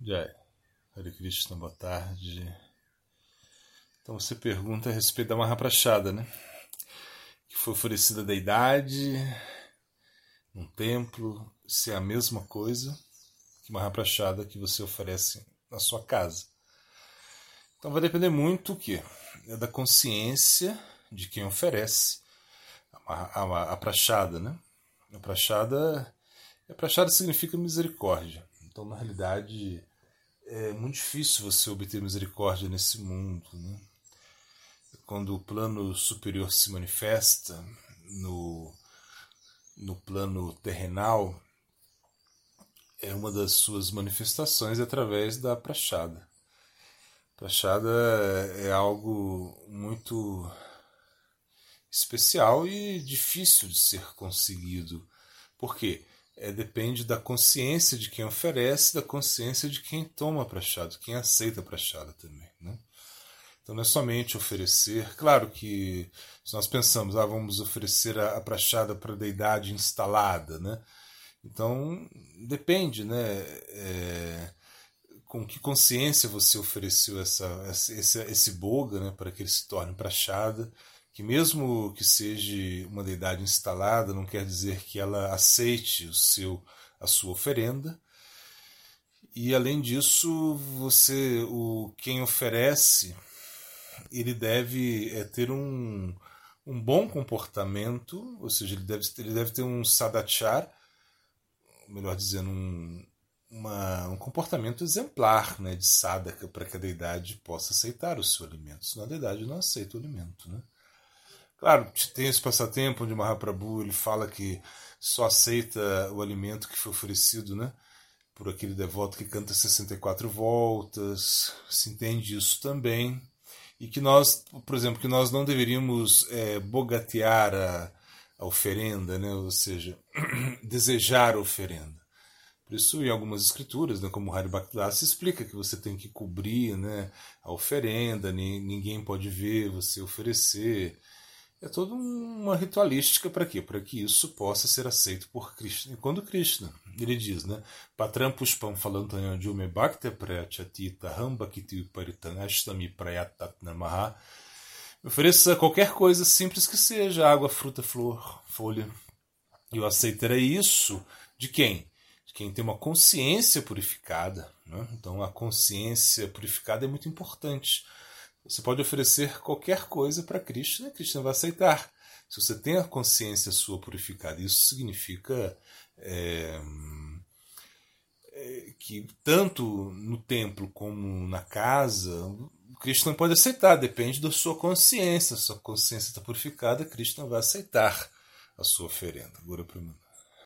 Jai, Hare Krishna, boa tarde. Então você pergunta a respeito da Mahaprachada, né? Que foi oferecida à deidade num templo, se é a mesma coisa que Mahaprachada que você oferece na sua casa. Então vai depender muito o que? É da consciência de quem oferece a, a, a prachada, né? A prachada, a prachada significa misericórdia. Então, na realidade, é muito difícil você obter misericórdia nesse mundo. Né? Quando o plano superior se manifesta no, no plano terrenal, é uma das suas manifestações através da prachada. Prachada é algo muito especial e difícil de ser conseguido. Por quê? É, depende da consciência de quem oferece, da consciência de quem toma prachado, quem aceita prachada também. Né? Então não é somente oferecer. Claro que se nós pensamos, ah, vamos oferecer a, a prachada para a deidade instalada, né? Então depende, né? É, com que consciência você ofereceu essa, esse, esse boga né, para que ele se torne prachada que mesmo que seja uma deidade instalada, não quer dizer que ela aceite o seu a sua oferenda. E além disso, você o quem oferece, ele deve é, ter um, um bom comportamento, ou seja, ele deve, ele deve ter um sadachar, melhor dizendo, um, uma, um comportamento exemplar né, de sadaka para que a deidade possa aceitar o seu alimento. Senão a deidade não aceita o alimento. Né? Claro, tem esse passatempo onde Mahaprabhu ele fala que só aceita o alimento que foi oferecido, né? Por aquele devoto que canta 64 voltas, se entende isso também. E que nós, por exemplo, que nós não deveríamos é, bogatear a, a oferenda, né? ou seja, desejar a oferenda. Por isso, em algumas escrituras, né, como Hari se explica que você tem que cobrir né, a oferenda, ninguém pode ver você oferecer. É toda uma ritualística para quê? Para que isso possa ser aceito por Krishna. E quando Krishna, ele diz, né? Patram pushpam falantanyanjume bhakti prayachatita hambakiti paritanashtami prayatat namaha. Ofereça qualquer coisa simples que seja, água, fruta, flor, folha. E eu aceitarei isso de quem? De quem tem uma consciência purificada. Né? Então a consciência purificada é muito importante você pode oferecer qualquer coisa para Krishna e Krishna vai aceitar. Se você tem a consciência sua purificada, isso significa é, é, que tanto no templo como na casa, Krishna pode aceitar, depende da sua consciência. Se a sua consciência está purificada, Krishna vai aceitar a sua oferenda. Agora, primeiro.